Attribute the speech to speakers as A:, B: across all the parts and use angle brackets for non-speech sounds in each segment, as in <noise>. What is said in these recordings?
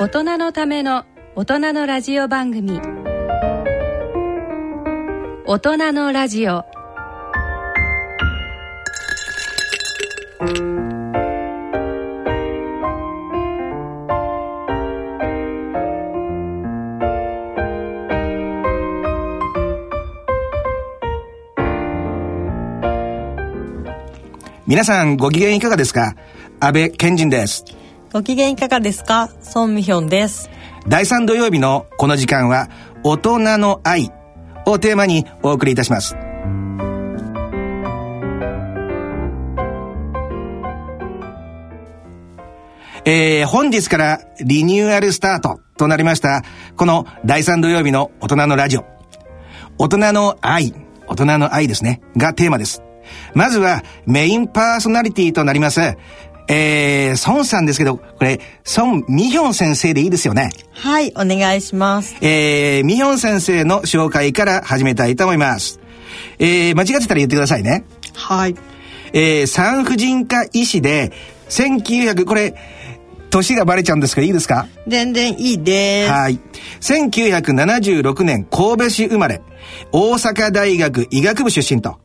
A: 大人のための大人のラジオ番組。大人のラジオ。
B: 皆さんご機嫌いかがですか？安倍賢人です。
C: ご機嫌いかがですか？ソンミヒョンです。
B: 第3土曜日のこの時間は大人の愛をテーマにお送りいたします。えー、本日からリニューアルスタートとなりました、この第3土曜日の大人のラジオ。大人の愛、大人の愛ですね、がテーマです。まずはメインパーソナリティとなります、えー、孫さんですけど、これ、孫ミヒョン先生でいいですよね？
C: はい、お願いします。
B: えー、ミヒョン先生の紹介から始めたいと思います。えー、間違ってたら言ってくださいね。
C: はい。
B: えー、産婦人科医師で、1900、これ、年がバレちゃうんですけどいいですか？
C: 全然いいです。
B: はい。1976年神戸市生まれ、大阪大学医学部出身と。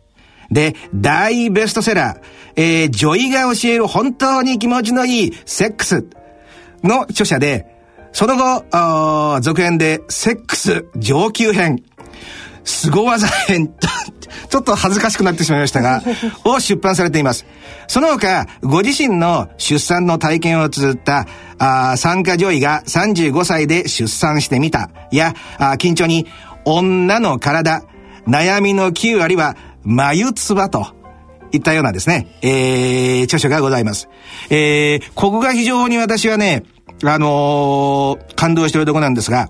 B: で、大ベストセラー、えー、女医が教える本当に気持ちのいいセックス。の著者で、その後、続編でセックス上級編、凄技編、<laughs> ちょっと恥ずかしくなってしまいましたが、<laughs> を出版されています。その他、ご自身の出産の体験を綴った、あー参加女医が35歳で出産してみた、や、あー緊張に、女の体、悩みの9割は、眉唾と、いったようなですね、えー、著書がございます。えー、ここが非常に私はね、あのー感動しているところなんですが、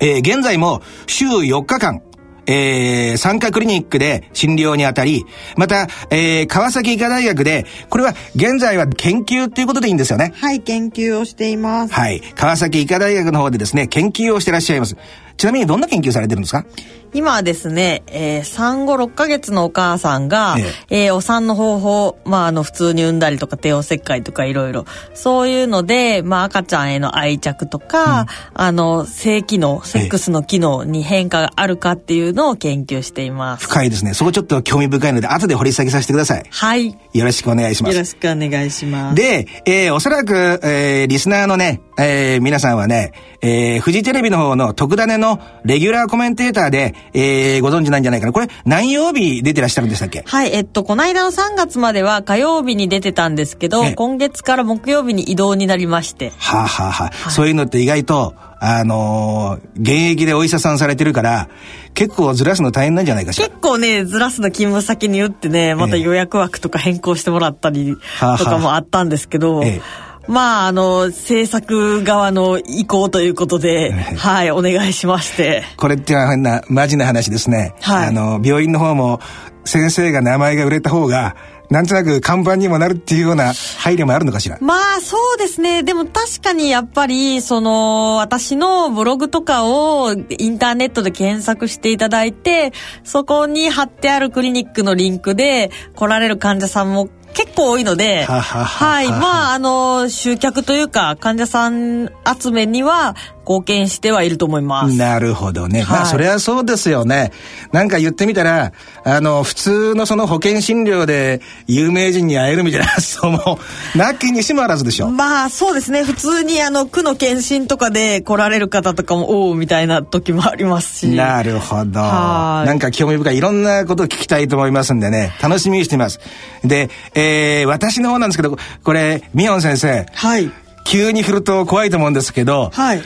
B: えー現在も週4日間、えー、産科クリニックで診療にあたり、また、えー、川崎医科大学で、これは現在は研究っていうことでいいんですよね？
C: はい、研究をしています。
B: はい。川崎医科大学の方でですね、研究をしてらっしゃいます。ちなみにどんな研究されてるんですか？
C: 今はですね、えー、産後6ヶ月のお母さんが、えーお産の方法、まあ、あの、普通に産んだりとか、帝王切開とかいろいろ、そういうので、まあ、赤ちゃんへの愛着とか、あの、性機能、セックスの機能に変化があるかっていうのを研究しています。
B: 深いですね。そこちょっと興味深いので、後で掘り下げさせてください。
C: はい。
B: よろしくお願いします
C: よろ。しくお願いします。
B: で、えーおそらく、えーリスナーのね、えー皆さんはね、えーフジテレビの方の特ダネのレギュラーコメンテーターで、えーご存知なんじゃないかな。これ、何曜日出てらっしゃるんでしたっけ？
C: はい、えっと、この間の3月までは火曜日に出てたんですけど
B: ええ、
C: 今月から木曜日に移動になりまして。
B: はあ、はあはあ、そういうのって意外と、あのー現役でお医者さんされてるから、結構ずらすの大変なんじゃないかしら。
C: 結構ね、ずらすの勤務先に打ってね、また予約枠とか変更してもらったり
B: はあ
C: とかもあったんですけど、
B: ええ
C: まあ、あの、制作側の意向ということで、はい、お願いしまして。
B: これっていうのは変な、マジな話ですね。
C: はい
B: あの、病院の方も、先生が名前が売れた方が、なんとなく看板にもなるっていうような配慮もあるのかしら？
C: まあそうですね。でも確かにやっぱり、その、私のブログとかをインターネットで検索していただいて、そこに貼ってあるクリニックのリンクで来られる患者さんも結構多いので、
B: は
C: い。まあ、あの、集客というか、患者さん集めには貢献してはいると思います。
B: なるほどね。まあ、
C: はい
B: それはそうですよね。なんか言ってみたら、あの、普通のその保険診療で有名人に会えるみたいな <laughs> 発想も、なきにしもあらずでしょ。
C: まあそうですね普通にあの区の検診とかで来られる方とかもおおみたいな時もありますし
B: なるほど。
C: はい
B: なんか興味深いいろんなことを聞きたいと思いますんでね、楽しみにしています。で、えー、私の方なんですけど、これ、ミヨン先生、
C: はい
B: 急に振ると怖いと思うんですけど、
C: はい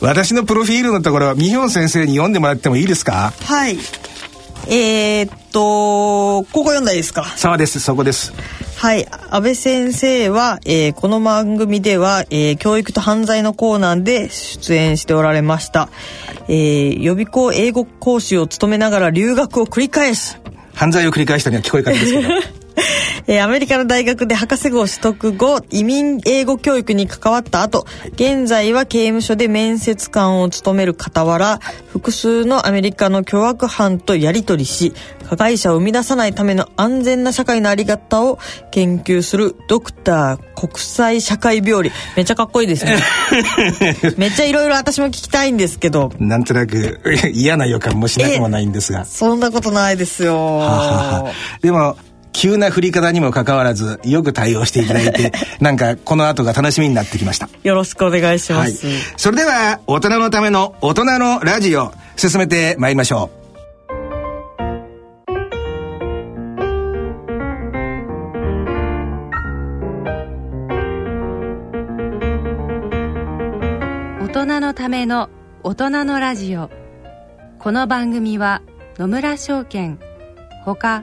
B: 私のプロフィールのところ、ミヒョン先生に読んでもらってもいいですか？
C: はい。えー、っとここ読んだですか？
B: そうです、そこです。
C: はい。安倍先生は、えーこの番組では、えー教育と犯罪のコーナーで出演しておられました、えー予備校英語講師を務めながら留学を繰り返し
B: 犯罪を繰り返したには聞こえ方ですけど。<laughs> <laughs>
C: えー、アメリカの大学で博士号取得後、移民英語教育に関わった後、現在は刑務所で面接官を務める傍ら、複数のアメリカの凶悪犯とやり取りし、加害者を生み出さないための安全な社会のあり方を研究するドクター国際社会病理。めっちゃかっこいいですね。<laughs> めっちゃいろいろ私も聞きたいんですけど。
B: なんとなく <laughs> 嫌な予感もしなくもないんですが。
C: そんなことないですよ。はは
B: でも、急な振り方にもかかわらずよく対応していただいて <laughs> なんかこの後が楽しみになってきました。
C: よろしくお願いします、はい、
B: それでは大人のための大人のラジオ進めてまいりましょう。
A: 大人のための大人のラジオ。この番組は野村証券ほか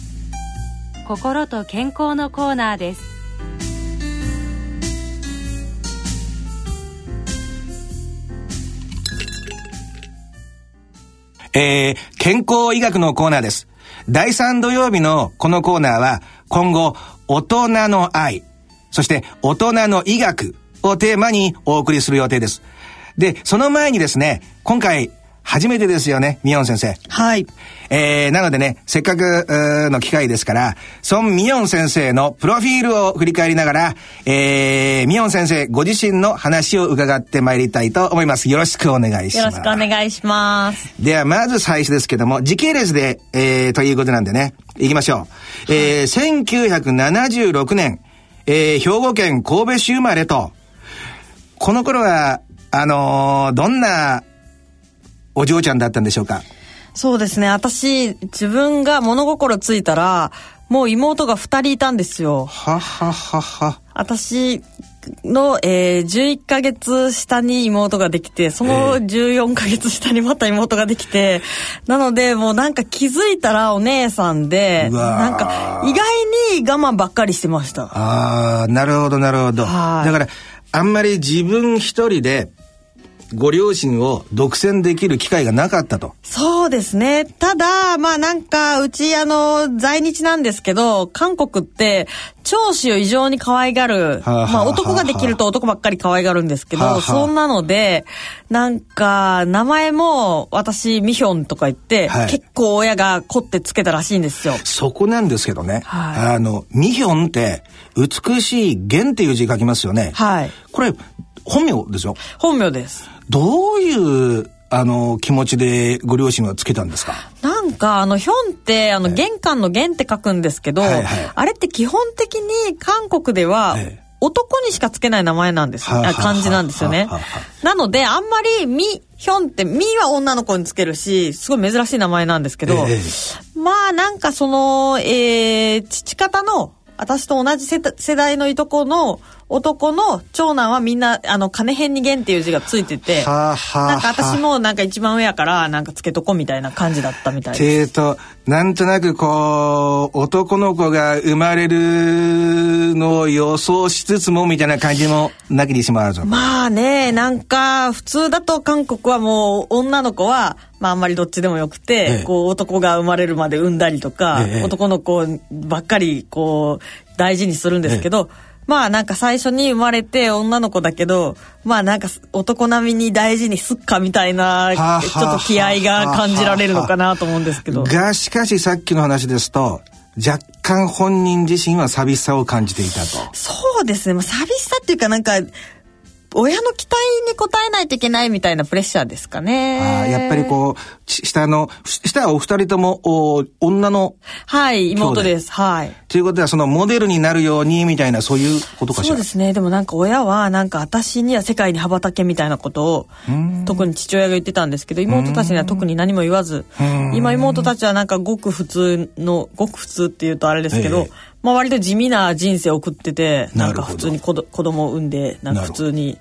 A: 心と健康のコーナーです
B: えー、健康医学のコーナーです。第3土曜日のこのコーナーは、今後、大人の愛、そして大人の医学をテーマにお送りする予定です。で、その前にですね、今回、初めてですよね、ミヨン先生。
C: はい。
B: えー、なのでね、せっかくの機会ですから、孫ミヨン先生のプロフィールを振り返りながら、えー、ミヨン先生ご自身の話を伺ってまいりたいと思います。よろしくお願いします。
C: よろしくお願いします。
B: では、まず最初ですけども、時系列で、えー、ということなんでね、行きましょう。えー、1976年、えー、兵庫県神戸市生まれと、この頃は、あのー、どんなお嬢ちゃんだったんでしょうか？
C: そうですね。私、自分が物心ついたら、もう妹が二人いたんですよ。
B: はははは。
C: 私の、えー、11ヶ月下に妹ができて、その14ヶ月下にまた妹ができて、なので、もうなんか気づいたらお姉さんで、なんか意外に我慢ばっかりしてました。
B: ああ、なるほど、なるほど。だから、あんまり自分一人でご両親を独占できる機会がなかったと。
C: そうですね。ただ、まあなんか、うちあの、在日なんですけど、韓国って、長子を異常に可愛がる。まあ男ができると男ばっかり可愛がるんですけど、そんなので、なんか、名前も私、ミヒョンとか言って、はい、結構親が凝ってつけたらしいんですよ。
B: そこなんですけどね。はい、あの、ミヒョンって、美しい弦っていう字書きますよね。
C: はい。
B: これ、本名ですよ。
C: 本名です。
B: どういうあの、気持ちでご両親はつけたんですか？
C: なんか、あの、ヒョンって、あの、玄関の玄って書くんですけど、はいはい、あれって基本的に韓国では、男にしかつけない名前なんですよ。漢字なんですよね。なので、あんまり、み、ヒョンって、みは女の子につけるし、すごい珍しい名前なんですけど、えー、まあ、なんかその、えー、父方の、私と同じ世代のいとこの男の長男はみんな、あの、金編に弦っていう字がついてて、
B: はあはあ
C: なんか私もなんか一番上やから、なんかつけとこみたいな感じだったみたいです。
B: えーと、なんとなくこう、男の子が生まれるのを予想しつつもみたいな感じもなきにしもあるぞ。
C: まあね、なんか、普通だと韓国はもう女の子は、まああんまりどっちでもよくて、
B: ええ
C: こう男が生まれるまで産んだりとか、
B: ええ
C: 男の子ばっかりこう大事にするんですけど、まあなんか最初に生まれて女の子だけど、まあなんか男並みに大事にすっかみたいな、
B: はあ
C: ちょっと気合が感じられるのかなと思うんですけど。
B: が、しかしさっきの話ですと、若干本人自身は寂しさを感じていたと。
C: そうですね。まあ寂しさっていうかなんか、親の期待に応えないといけないみたいなプレッシャーですかね。
B: あーやっぱりこう、ち下の、下はお二人ともお女の、
C: はい、妹です。はい。
B: ということはそのモデルになるようにみたいなそういうことかしら？
C: そうですね。でもなんか親はなんか私には世界に羽ばたけみたいなことを特に父親が言ってたんですけど妹たちには特に何も言わず今妹たちはなんかごく普通のごく普通っていうとあれですけど、
B: ええ
C: まあ割と地味な人生を送っててな
B: なん
C: か普通に子ど子供を産んでなんか普通に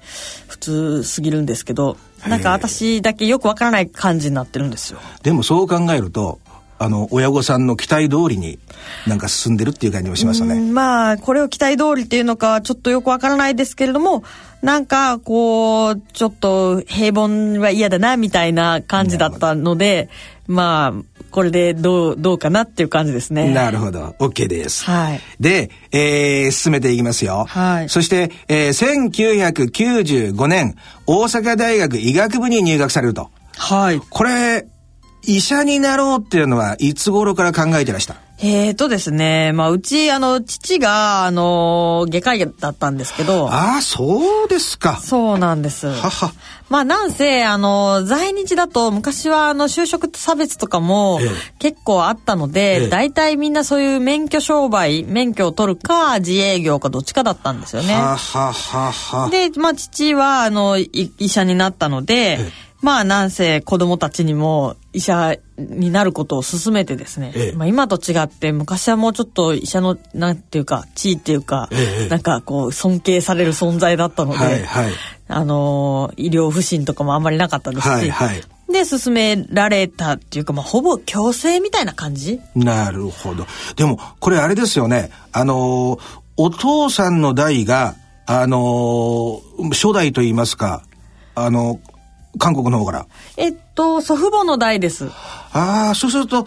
C: 普通すぎるんですけどなんか私だけよくわからない感じになってるんですよ。
B: でもそう考えると、あの、親御さんの期待通りになんか進んでるっていう感じもしましたね。
C: うんまあこれを期待通りっていうのかはちょっとよくわからないですけれどもなんかこうちょっと平凡は嫌だなみたいな感じだったのでまあこれでどうどうかなっていう感じですね。
B: なるほど。OK です。
C: はい
B: で、えー進めていきますよ。
C: はい
B: そして、えー1995年、大阪大学医学部に入学されると。
C: はい。
B: これ、医者になろうっていうのはいつ頃から考えてらした？
C: えーとですね、まあうちあの父があの外科医だったんですけど。
B: ああ、そうですか。
C: そうなんです。
B: はは。
C: まあなんせ、あの、在日だと昔はあの就職差別とかも
B: ええ
C: 結構あったの
B: え
C: で、
B: え
C: 大体みんなそういう免許商売、免許を取るか自営業かどっちかだったんですよね。
B: はははは。
C: で、まあ父はあの、い医者になったので、
B: え
C: まあなんせ子供たちにも医者になることを勧めてですね、
B: ええ
C: まあ今と違って昔はもうちょっと医者のなんていうか地位っていうか、
B: ええ
C: なんかこう尊敬される存在だったので、
B: はいはい。
C: あの医療不信とかもあんまりなかったですし、
B: はいはい。
C: で勧められたっていうか、まあ、ほぼ強制みたいな感じ？
B: なるほど。でも、これあれですよね。あのーお父さんの代が、あのー初代と言いますか、あの韓国の方から。
C: えっと祖父母の代です
B: ああ、そうすると、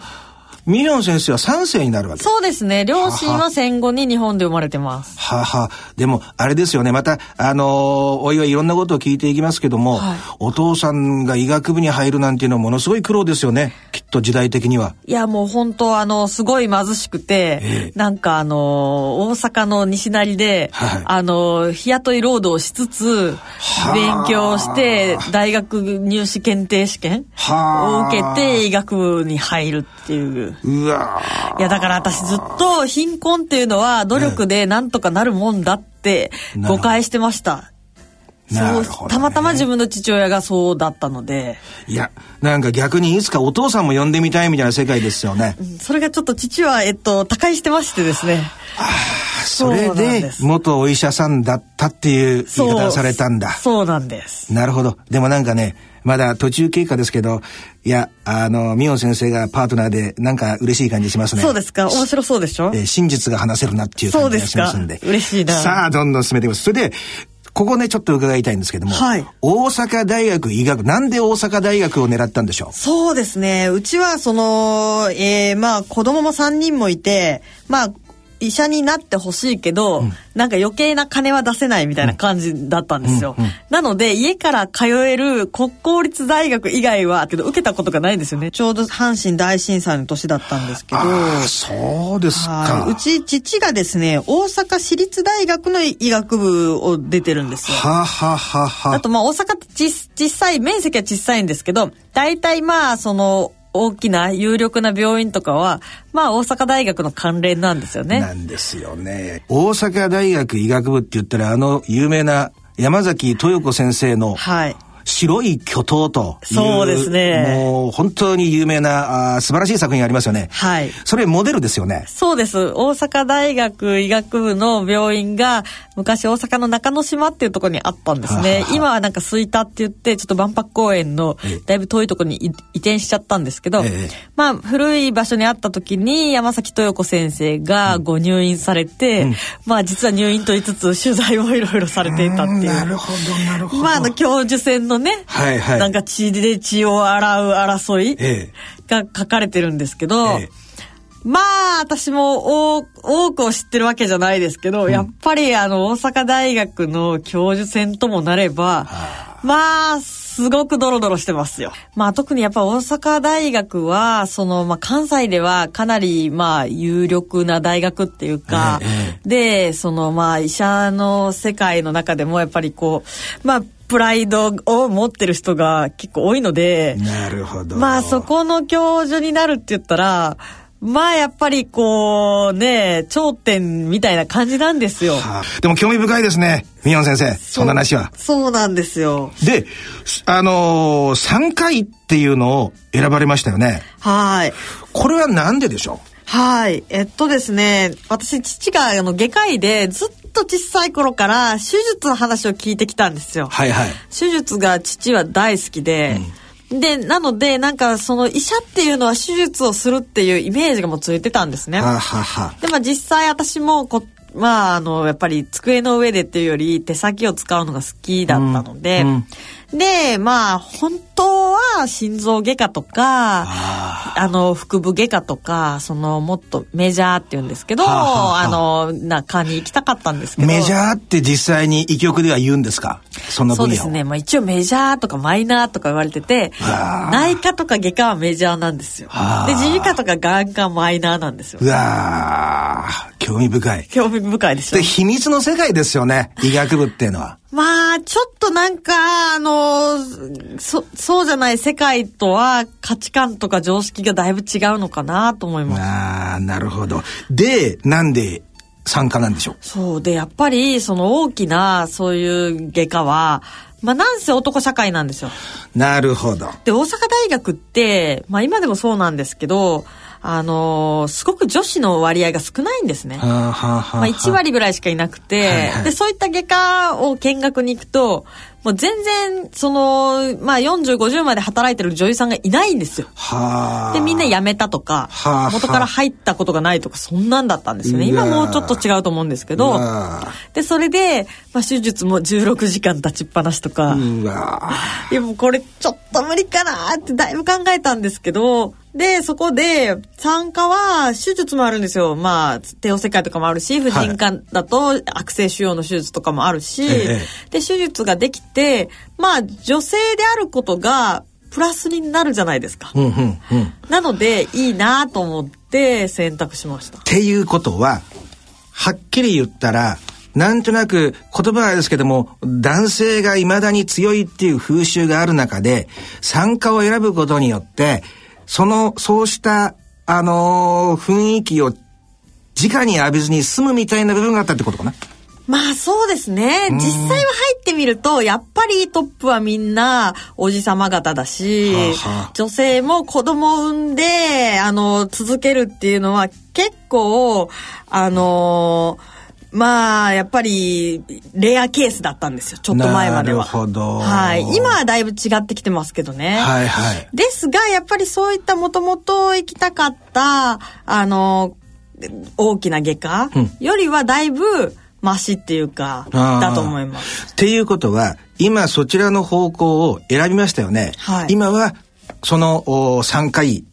B: ミリオン先生は3世になるわけ。
C: そうですね両親は戦後に日本で生まれてます
B: はあはあ、でも、あれですよね。また、あのーおいはいろんなことを聞いていきますけども、
C: はい
B: お父さんが医学部に入るなんていうのはものすごい苦労ですよね。きっと時代的には。
C: いやもう本当あのすごい貧しくて、
B: ええ
C: なんかあの大阪の西成で、
B: はい
C: あの日雇い労働をしつつ
B: あ
C: 勉強して大学入試検定試験
B: はあ
C: を受けて医学部に入るっていう。
B: うわ
C: いやだから私ずっと貧困っていうのは努力でなんとかなるもんだって誤解してました。そうたまたま自分の父親がそうだったので、
B: いや、なんか逆にいつかお父さんも呼んでみたいみたいな世界ですよね。
C: それがちょっと父は、えっと、他界してましてですね。
B: それ
C: そうなん
B: で元お医者さんだったっていう言い方をされたんだ。
C: そうなんです。
B: なるほど。でもなんかね、まだ途中経過ですけど、いや、あの、ミオン先生がパートナーで、なんか嬉しい感じしますね。
C: そうですか？面白そうでしょ？
B: えー真実が話せるなっていう感じがしますんで。
C: そうで嬉しいな
B: さあ、どんどん進めていきます。それで、ここね、ちょっと伺いたいんですけども、
C: はい
B: 大阪大学医学、なんで大阪大学を狙ったんでしょう？
C: そうですね。うちは、その、えー、まあ、子供も3人もいて、まあ、医者になってほしいけど、なんか余計な金は出せないみたいな感じだったんですよ。なので、家から通える国公立大学以外は、けど受けたことがないんですよね。ちょうど阪神大震災の年だったんですけど、
B: そうですか。
C: はいうち父がですね大阪市立大学の医学部を出てるんですよ。
B: はあはあはあはあ
C: あとまあ大阪って実実際面積は小さいんですけど大体まあその大きな有力な病院とかはまあ大阪大学の関連なんですよね。
B: なんですよね。大阪大学医学部って言ったら、あの有名な山崎豊子先生の、
C: はい。
B: 白い巨頭という。
C: そうですね
B: もう本当に有名なあー素晴らしい作品ありますよね。
C: はい
B: それモデルですよね。
C: そうです。大阪大学医学部の病院が昔大阪の中之島っていうところにあったんですね
B: はあは。あ
C: 今はなんか吹田って言ってちょっと万博公園の
B: ええ
C: だいぶ遠いところに移移転しちゃったんですけど、
B: ええ
C: まあ古い場所にあった時に山崎豊子先生がご入院されて、まあ実は入院と言いつつ取材もいろいろされていたっていう。
B: なるほど、なるほど。
C: まあ、あの、教授選のね、
B: はいはい。
C: なんか血で血を洗う争い
B: え
C: が書かれてるんですけど、
B: ええ。
C: まあ、私も多多くを知ってるわけじゃないですけど、やっぱりあの、大阪大学の教授選ともなれば、まあ、すごくドロドロしてますよ。まあ、特にやっぱ大阪大学は、その、まあ、関西ではかなり、まあ、有力な大学っていうか、
B: え。
C: で、その、まあ、医者の世界の中でもやっぱりこう、まあ、プライドを持ってる人が結構多いので、
B: なるほど。
C: まあそこの教授になるって言ったら、まあやっぱりこうね、頂点みたいな感じなんですよ。
B: はあでも興味深いですね。ミヨン先生。そんな話は。
C: そうなんですよ。
B: で、あのー、3回っていうのを選ばれましたよね。
C: はい。
B: これはなんででしょ
C: はい。えっとですね、私、父があの外科医でずっと小さい頃から手術の話を聞いてきたんですよ。
B: うはいはい。
C: 手術が父は大好きで、で、なので、なんかその医者っていうのは手術をするっていうイメージがもうついてたんですね。
B: はあ、はあはあ
C: で、まあ実際私もこ、まああの、やっぱり机の上でっていうより手先を使うのが好きだったので、
B: うん
C: で、まあ本当は心臓外科とか、あの、腹部外科とか、そのもっとメジャーっていうんですけど、
B: はあはあはあ
C: あの、中に行きたかったんですけど。
B: メジャーって実際に医局では言うんですか？その分野を。
C: そうですね。まあ一応メジャーとかマイナーとか言われてて、内科とか外科はメジャーなんですよで、耳鼻科とか眼科はマイナーなんですよ
B: う。わー、興味深い。
C: 興味深いでしょ
B: で、。秘密の世界ですよね。医学部っていうのは。
C: まあ、ちょっとなんか、あの、そ、そうじゃない世界とは価値観とか常識がだいぶ違うのかなと思います。
B: ああ、なるほど。で、なんで参加なんでしょう？
C: そう。で、やっぱり、その大きな、そういう外科は、まあ、なんせ男社会なんですよ。
B: なるほど。
C: で、大阪大学って、まあ今でもそうなんですけど、あのーすごく女子の割合が少ないんですね。
B: はあ、はあはあ、
C: まあ1割ぐらいしかいなくて、
B: はいはい
C: で、そういった外科を見学に行くと、もう全然、その、まあ40、50まで働いてる女優さんがいないんですよ。
B: はあ。
C: で、みんな辞めたとか
B: はあ、
C: 元から入ったことがないとか、そんなんだったんですよね。今もうちょっと違うと思うんですけ
B: う
C: ど、
B: わ
C: で、それで、まあ手術も16時間立ちっぱなしとか、いやもうこれちょっと無理かなってだいぶ考えたんですけど、で、そこで参加は手術もあるんですよ。まあ、帝王切開とかもあるし、婦人科だと悪性腫瘍の手術とかもあるし、
B: え
C: で、手術ができて、まあ、女性であることがプラスになるじゃないですか。
B: うんうんうん。っ
C: なので、いいなと思って選択しました。
B: ていうことは、はっきり言ったら、なんとなく言葉はですけども、男性が未だに強いっていう風習がある中で、参加を選ぶことによって、その、そうした、あのー雰囲気を直に浴びずに済むみたいな部分があったってことかな。
C: まあそうですね。実際は入ってみると、やっぱりトップはみんなおじさま方だし、
B: はあはあ
C: 女性も子供を産んで、あの、続けるっていうのは結構、あの、まあ、やっぱり、レアケースだったんですよ。ちょっと前までは。
B: なるほど
C: はい。今はだいぶ違ってきてますけどね。
B: はいはい。
C: ですが、やっぱりそういったもともと行きたかった、あの、大きな外科、
B: うん
C: よりはだいぶマシっていうか、だと思います。
B: っていうことは、今そちらの方向を選びましたよね。
C: はい
B: 今は、そのお3回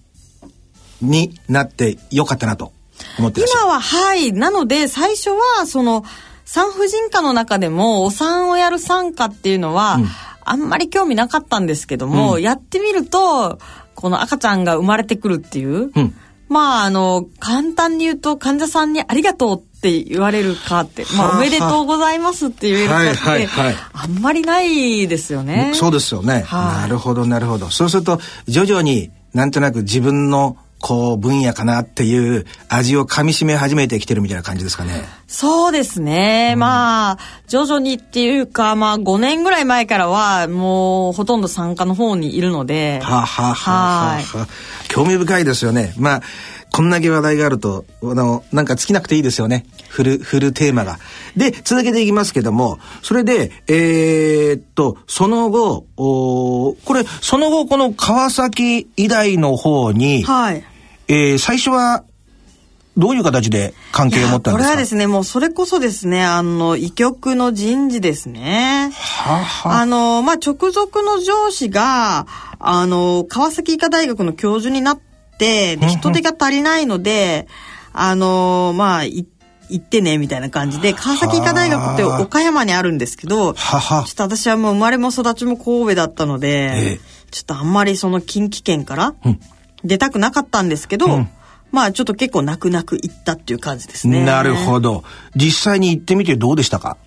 B: になってよかったなと思ってらっしゃる。
C: 今は、はい。なので、最初は、その、産婦人科の中でも、お産をやる産科っていうのは、あんまり興味なかったんですけども、
B: うん
C: やってみると、この赤ちゃんが生まれてくるっていう、
B: うん
C: まあ、あの、簡単に言うと、患者さんにありがとうって言われるかって、まあ、
B: はあ
C: おめでとうございますって言えるかって、
B: はいはいはい
C: あんまりないですよね。
B: そうですよね。
C: はい
B: なるほど、なるほど。そうすると、徐々になんとなく自分のこう、分野かなっていう味を噛み締め始めてきてるみたいな感じですかね。
C: そうですね。うん、まあ、徐々にっていうか、まあ、5年ぐらい前からは、もう、ほとんど参加の方にいるので。
B: はあ、はあはあはあ、興味深いですよね。まあ、こんだけ話題があると、あの、なんか尽きなくていいですよね。フル、フルテーマが。で、続けていきますけども、それで、えー、っと、その後、おこれ、その後、この川崎医大の方に、
C: はい。
B: えー、最初は、どういう形で関係を持ったんですか？こ
C: れはですね、もうそれこそですね、あの、医局の人事ですね。
B: はは
C: あ。の、まあ、直属の上司が、あの、川崎医科大学の教授になって、人手が足りないので、あの、まあ、行ってね、みたいな感じで、川崎医科大学って岡山にあるんですけど、
B: はは
C: ちょっと私はもう生まれも育ちも神戸だったので、ちょっとあんまりその近畿圏から出たくなかったんですけど、うんまあちょっと結構泣く泣く行ったっていう感じですね。
B: なるほど。実際に行ってみてどうでしたか？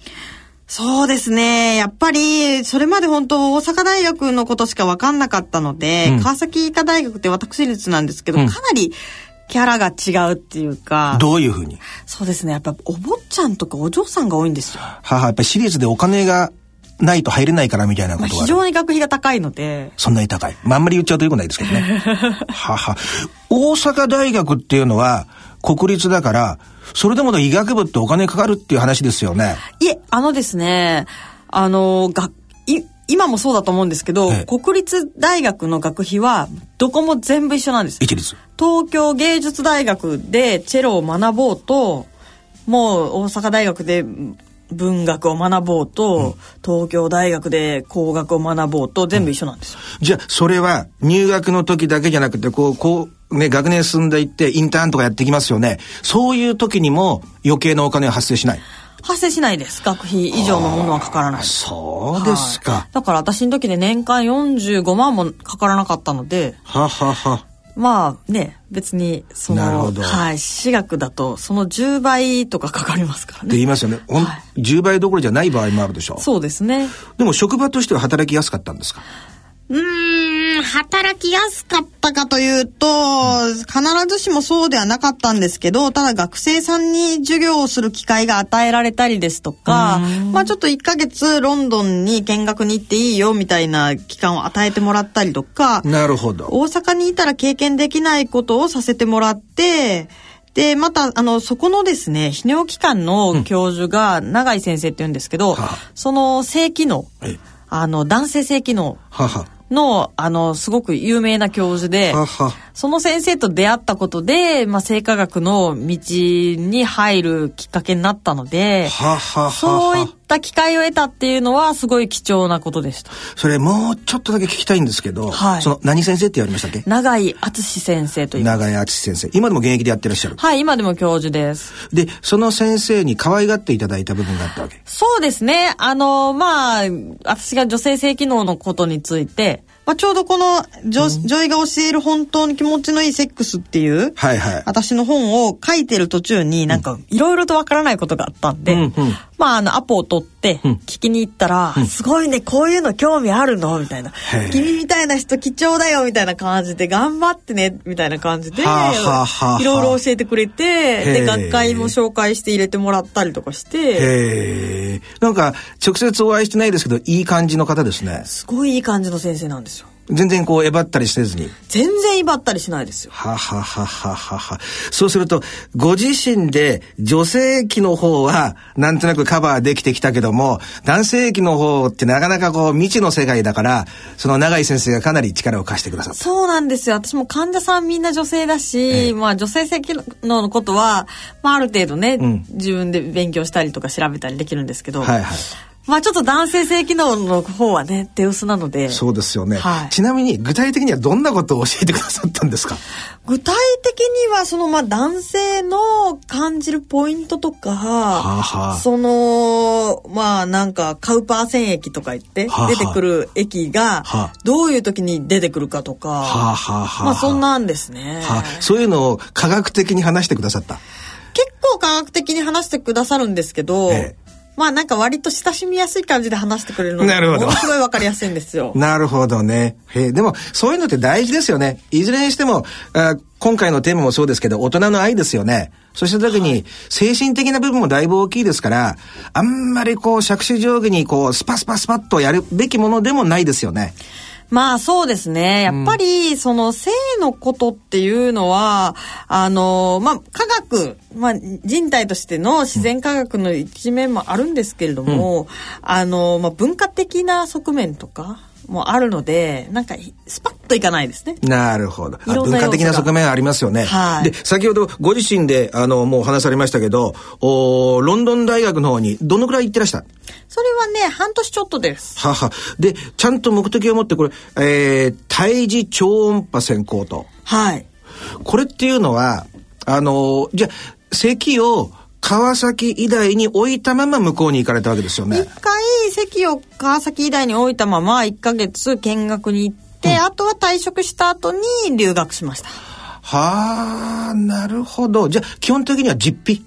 C: そうですね。やっぱり、それまで本当大阪大学のことしか分かんなかったので、うん、川崎医科大学って私立なんですけど、うん、かなりキャラが違うっていうか。
B: どういうふうに？
C: そうですね。やっぱお坊ちゃんとかお嬢さんが多いんですよ。
B: はは、やっぱり私立でお金がないと入れないからみたいなこと
C: が、非常に学費が高いので。
B: そんなに高い。まあ、あんまり言っちゃうとよくないですけどね。<laughs> はは。大阪大学っていうのは国立だから、それでも医学部ってお金かかるっていう話ですよね。
C: いえ、あのですね、あの、が、い、今もそうだと思うんですけど、ええ、国立大学の学費はどこも全部一緒なんです。
B: 一律。
C: 東京芸術大学でチェロを学ぼうと、もう大阪大学で文学を学ぼうと、うん、東京大学で工学を学ぼうと全部一緒なんですよ、
B: うん、じゃあそれは入学の時だけじゃなくてこうこうね学年進んでいってインターンとかやってきますよね。そういう時にも余計なお金は発生しない？
C: 発生しないです。学費以上のものはかからない。
B: そうですか、はい、
C: だから私の時で年間45万もかからなかったので
B: ははは
C: まあね、別に、その、はい、私学だと、その10倍とかかかりますからね。って
B: 言いますよね。はい、10倍どころじゃない場合もあるでしょう。
C: そうですね。
B: でも職場としては働きやすかったんですか？
C: うん、働きやすかったかというと、必ずしもそうではなかったんですけど、ただ学生さんに授業をする機会が与えられたりですとか、まあちょっと1ヶ月ロンドンに見学に行っていいよみたいな期間を与えてもらったりとか、
B: なるほど。
C: 大阪にいたら経験できないことをさせてもらって、で、また、あの、そこのですね、泌尿器官の教授が、永井先生って言うんですけど、うん、その性機能、あの、男性性機能の、あの、すごく有名な教授で、その先生と出会ったことで、まあ、生化学の道に入るきっかけになったので、
B: はは。
C: そういった機会を得たっていうのは、すごい貴重なことでした。
B: それ、もうちょっとだけ聞きたいんですけど、
C: はい、
B: その、何先生って言われましたっけ？
C: 長井敦先生という。
B: 長井敦先生。今でも現役でやってらっしゃる？
C: はい、今でも教授です。
B: で、その先生に可愛がっていただいた部分があったわけ？
C: そうですね。あの、まあ、私が女性性機能のことについて、まあ、ちょうどこの女、女医が教える本当に気持ちのいいセックスっていう、
B: はいはい、
C: 私の本を書いてる途中になんかいろいろとわからないことがあったんで、
B: うんうん、
C: まああのアポを取って聞きに行ったら、うん、すごいね、こういうの興味あるの？みたいな。君みたいな人貴重だよみたいな感じで、頑張ってねみたいな感じで、いろいろ教えてくれて、で、学会も紹介して入れてもらったりとかして。
B: へなんか直接お会いしてないですけど、いい感じの方ですね。
C: すごいいい感じの先生なんですよ。
B: 全然こう、えばったりせずに。
C: 全然威張ったりしないですよ。
B: はははははは。そうすると、ご自身で女性器の方は、なんとなくカバーできてきたけども、男性器の方ってなかなかこう、未知の世界だから、その永井先生がかなり力を貸してくださった。
C: そうなんですよ。私も患者さんみんな女性だし、ええ、まあ女性性機能のことは、まあある程度ね、うん、自分で勉強したりとか調べたりできるんですけど、
B: はいはい。
C: まあちょっと男性性機能の方はね、手薄なので。
B: そうですよね。
C: はい、
B: ちなみに具体的にはどんなことを教えてくださったんですか？
C: 具体的にはそのまあ男性の感じるポイントとか、
B: はあはあ、
C: そのまあなんかカウパー腺液とか言って出てくる液がどういう時に出てくるかとか、は
B: あはあ、
C: まあそんなんですね、
B: はあ。そういうのを科学的に話してくださった？
C: 結構科学的に話してくださるんですけど、ええまあなんか割と親しみやすい感じで話してくれるので、
B: なるほど
C: ものすごいわかりやすいんですよ。<laughs>
B: なるほどね。へえでも、そういうのって大事ですよね。いずれにしても、あ今回のテーマもそうですけど、大人の愛ですよね。そした時に、精神的な部分もだいぶ大きいですから、あんまりこう、杓子定規にこう、スパスパスパッとやるべきものでもないですよね。
C: まあそうですね。やっぱり、その性のことっていうのは、あの、まあ科学、まあ人体としての自然科学の一面もあるんですけれども、あの、まあ文化的な側面とかもあるので、なんかスパッといかないですね。
B: なるほど。あ文化的な側面ありますよね。
C: はい
B: で、先ほどご自身で、あの、もうお話しされましたけど、おロンドン大学の方にどのくらい行ってらした？
C: それはね、半年ちょっとです。
B: はは。で、ちゃんと目的を持ってこれ、えー、胎児超音波先行と。
C: はい。
B: これっていうのは、あの、じゃあ、席を川崎医大に置いたまま向こうに行かれたわけですよね
C: 一。回席を川崎医大に置いたまま1ヶ月見学に行って、あとは退職した後に留学しました。
B: はあ、なるほど。じゃあ、基本的には実費？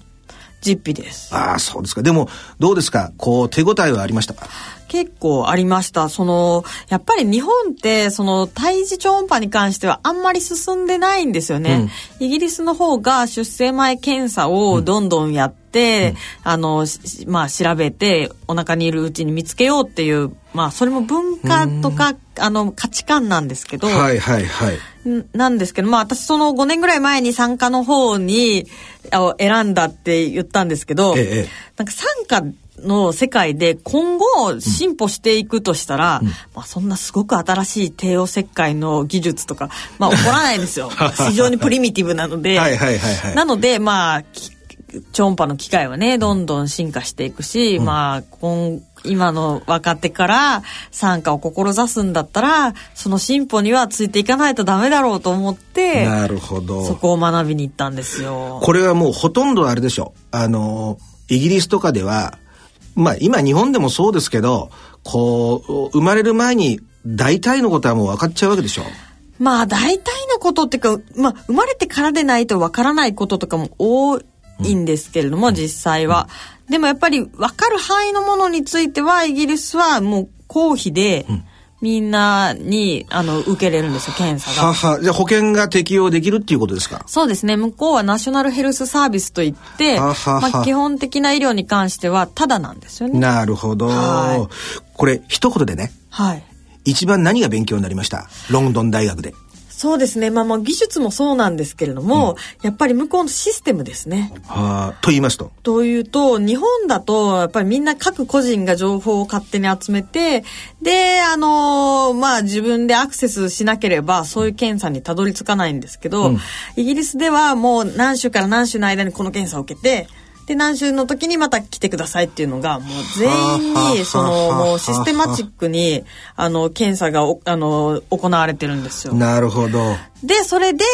C: 実費です。
B: ああ、そうですか。でも、どうですか？こう、手応えはありましたか？
C: 結構ありました。その、やっぱり日本って、その、胎児超音波に関してはあんまり進んでないんですよね。イギリスの方が出生前検査をどんどんやって、あの、しまあ、調べて、お腹にいるうちに見つけようっていう、まあ、それも文化とか、あの、価値観なんですけど、
B: はいはいはい。
C: んなんですけど、まあ私その5年ぐらい前に参加の方にあ選んだって言ったんですけど、
B: ええ
C: なんか参加の世界で今後進歩していくとしたら、まあそんなすごく新しい帝王切開の技術とか、まあ起こらないんですよ。<laughs> 非常にプリミティブなので。
B: はいはいはいはい
C: なので、まあ、き超音波の機械はね、どんどん進化していくし、まあ、今、今の若手から参加を志すんだったら、その進歩にはついていかないとダメだろうと思って、
B: なるほど。
C: そこを学びに行ったんですよ。
B: これはもうほとんどあれでしょ。あの、イギリスとかでは、まあ今日本でもそうですけど、こう、生まれる前に大体のことはもう分かっちゃうわけでしょ。
C: まあ、大体のことっていうか、まあ、生まれてからでないとわからないこととかも多いんですけれども、実際は。でもやっぱりわかる範囲のものについては、イギリスはもう公費で、みんなに、あの、受けれるんですよ、検査が。
B: はは。じゃあ保険が適用できるっていうことですか？
C: そうですね。向こうはナショナルヘルスサービスといって、
B: ははは
C: まあ、基本的な医療に関してはタダなんですよね。
B: なるほど
C: は。
B: これ一言でね、
C: はい。
B: 一番何が勉強になりました？ロンドン大学で。
C: そうですね。まあまあ技術もそうなんですけれども、やっぱり向こうのシステムですね。
B: はあ、と言いますと？
C: というと、日本だと、やっぱりみんな各個人が情報を勝手に集めて、で、あのまあ自分でアクセスしなければ、そういう検査にたどり着かないんですけど、イギリスではもう何週から何週の間にこの検査を受けて、で、何週の時にまた来てくださいっていうのが、もう全員に、その、もうシステマチックに、あの、検査がお、あの、行われてるんですよ。
B: なるほど。
C: で、それで、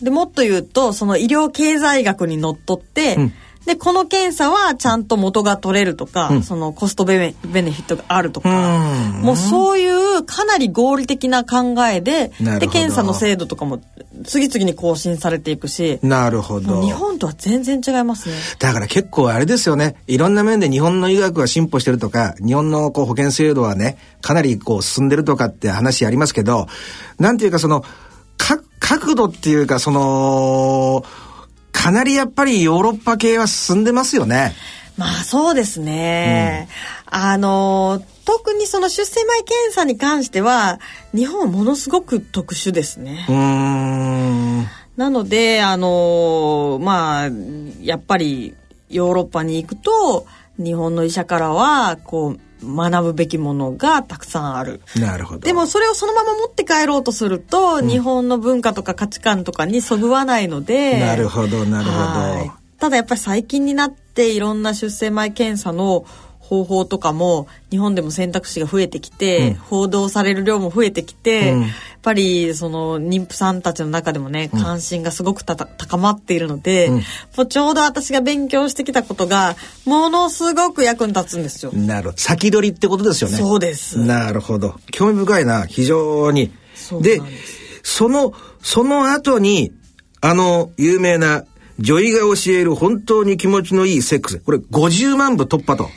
C: で、もっと言うと、その医療経済学にのっとって、で、この検査はちゃんと元が取れるとか、そのコストベネベネフィットがあるとか、もうそういうかなり合理的な考えで、で、検査の精度とかも次々に更新されていくし、
B: なるほど。
C: 日本とは全然違いますね。
B: だから結構あれですよね。いろんな面で日本の医学が進歩してるとか、日本のこう保険制度はね、かなりこう進んでるとかって話ありますけど、なんていうかその、か、角度っていうかその、かなりやっぱりヨーロッパ系は進んでますよね。
C: まあそうですね。あの、特にその出生前検査に関しては、日本はものすごく特殊ですね。なので、あのまあ、やっぱりヨーロッパに行くと、日本の医者からは、こう、学ぶべきものがたくさんある。
B: なるほど。
C: でもそれをそのまま持って帰ろうとすると、日本の文化とか価値観とかにそぐわないので。
B: なるほど、なるほ
C: はい
B: ど。
C: ただやっぱり最近になっていろんな出生前検査の方法とかも日本でも選択肢が増えてきて、報道される量も増えてきて、
B: うん
C: やっぱりその妊婦さんたちの中でもね関心がすごくたた高まっているので、もうちょうど私が勉強してきたことがものすごく役に立つんですよ。
B: なるほど。先取りってことですよね。
C: そうです
B: なるほど。興味深いな、非常に。でその、その後に、あの、有名な、女医が教える本当に気持ちのいいセックス。これ50万部突破と。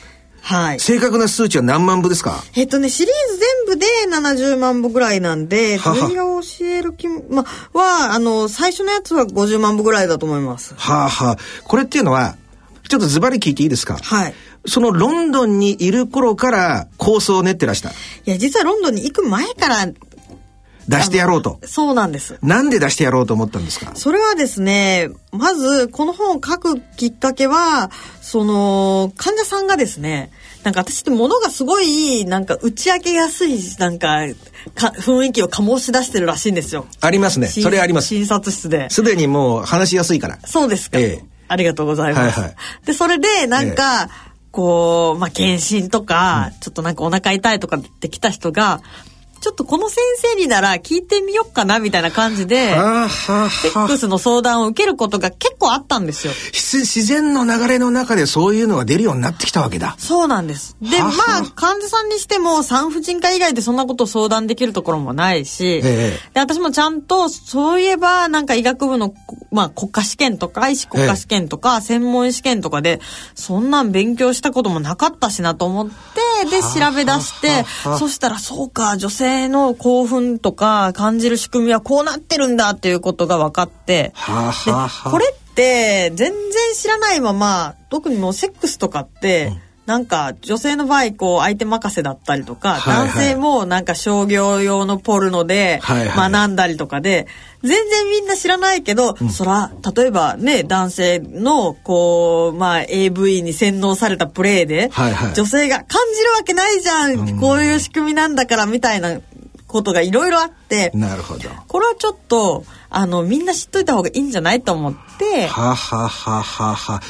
C: はい。
B: 正確な数値は何万部ですか？
C: えっとね、シリーズ全部で70万部ぐらいなんで、
B: はは
C: 鳥が教える気も、ま、は、あの、最初のやつは50万部ぐらいだと思います。
B: はあはあ。これっていうのは、ちょっとズバリ聞いていいですか？
C: はい。
B: そのロンドンにいる頃から構想を練ってらした。
C: いや、実はロンドンに行く前から、
B: 出してやろうと。
C: そうなんです。
B: なんで出してやろうと思ったんですか？
C: それはですね、まず、この本を書くきっかけは、その、患者さんがですね、なんか私って物がすごい、なんか打ち明けやすい、なんか、か雰囲気を醸し出してるらしいんですよ。
B: ありますね。
C: 診
B: それあります。
C: 診察室で。
B: すでにもう話しやすいから。
C: そうですか。
B: ええ
C: ありがとうございます。
B: はいはい
C: で、それで、なんか、こう、まあ、検診とか、ちょっとなんかお腹痛いとかって来た人が、ちょっとこの先生になら聞いてみようかなみたいな感じで、セッ
B: はあ
C: クスの相談を受けることが結構あったんですよ。
B: 自自然の流れの中でそういうのが出るようになってきたわけだ。
C: そうなんです。で、まあ、患者さんにしても産婦人科以外でそんなことを相談できるところもないし、
B: ええ
C: で私もちゃんと、そういえば、なんか医学部の、まあ、国家試験とか、医師国家試験とか、専門試験とかで、そんなん勉強したこともなかったしなと思って、で、調べ出してそしたら、そうか、女性の興奮とか感じる仕組みはこうなってるんだっていうことが分かって、
B: はあ
C: で
B: はあはあ。
C: これって全然知らないまま特にもうセックスとかって、なんか女性の場合こう相手任せだったりとか、
B: はいはい。
C: 男性もなんか商業用のポルノで
B: はいはい。
C: 学んだりとかで、全然みんな知らないけど、そら例えばね男性のこうまあ AV に洗脳されたプレイで、
B: はいはい。
C: 女性が感じるわけないじゃん、こういう仕組みなんだからみたいなことがいろいろあって、
B: なるほど。
C: これはちょっとあのみんな知っといた方がいいんじゃないと思って
B: はあはあはあはあは。あ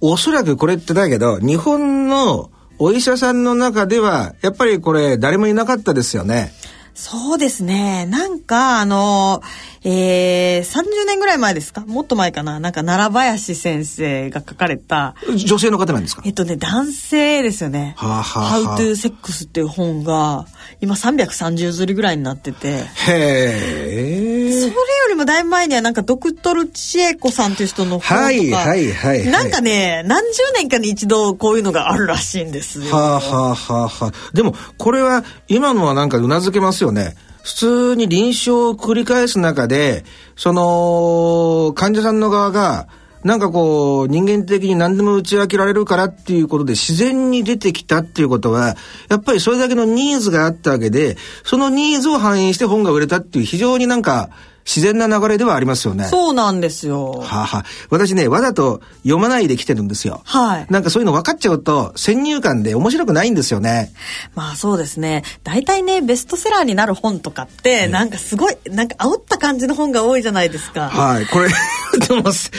B: おそらくこれってだけど、日本のお医者さんの中では、やっぱりこれ誰もいなかったですよね。
C: そうですね。なんかあのえー、30年ぐらい前ですか？もっと前かな？なんか奈良林先生が書かれた
B: 女性の方なんですか？
C: えっとね男性ですよね「
B: はあはあはあ。
C: How to Sex」っていう本が今330釣りぐらいになってて。
B: へえ。
C: それよりもだいぶ前にはなんかドクトル千恵子さんっていう人の本とか、
B: はいはいはいはい。
C: なんかね何十年かに一度こういうのがあるらしいんですよ。
B: はあはあはあはあ。でも、これは、今のはなんか頷けますよね。普通に臨床を繰り返す中で、その、患者さんの側が、なんかこう、人間的に何でも打ち明けられるからっていうことで自然に出てきたっていうことは、やっぱりそれだけのニーズがあったわけで、そのニーズを反映して本が売れたっていう非常になんか自然な流れではありますよね。
C: そうなんですよ。
B: はあ、はあ、私ね、わざと読まないで来てるんですよ。
C: はい。
B: なんかそういうの分かっちゃうと、先入観で面白くないんですよね。
C: まあそうですね。大体ね、ベストセラーになる本とかって、なんかすごい、なんか煽った感じの本が多いじゃないですか。
B: はい。これ、<laughs> でも、そ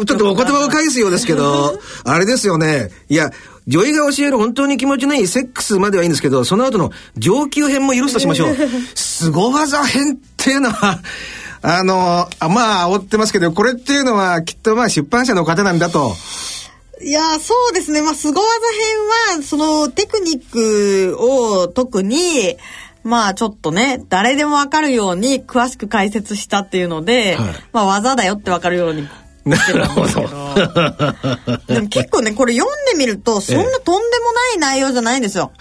B: う、ちょっとお言葉を返すようですけど、あれですよね。いや、女医が教える本当に気持ちのいいセックスまではいいんですけど、その後の上級編も許すとしましょう。<laughs> 凄技編っていうのは、あの、あまあ、煽ってますけど、これっていうのは、きっとまあ、出版社の方なんだと。
C: いやそうですね。まあ、凄技編は、そのテクニックを特に、まあちょっとね、誰でもわかるように詳しく解説したっていうので、
B: はい
C: まあ技だよってわかるように
B: な
C: るんですけど。<laughs> でも結構ね、これ読んでみると、そんなとんでもない内容じゃないんですよ。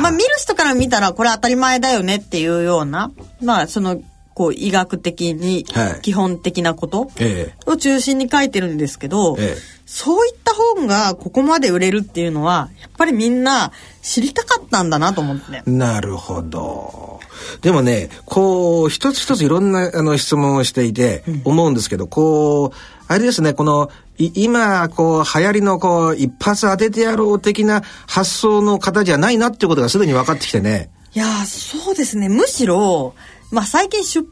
C: まあ見る人から見たらこれ当たり前だよねっていうような、まあその、こう医学的に
B: はい
C: 基本的なこと
B: え
C: を中心に書いてるんですけど、
B: ええ
C: そういった本がここまで売れるっていうのは、やっぱりみんな知りたかったんだなと思って。
B: えなるほど。でもね、こう、一つ一ついろんなあの質問をしていて、思うんですけど、こう、あれですね、この、い今、こう、流行りの、こう、一発当ててやろう的な発想の方じゃないなっていうことがすでに分かってきてね。
C: いやーそうですね。むしろ、まあ最近出版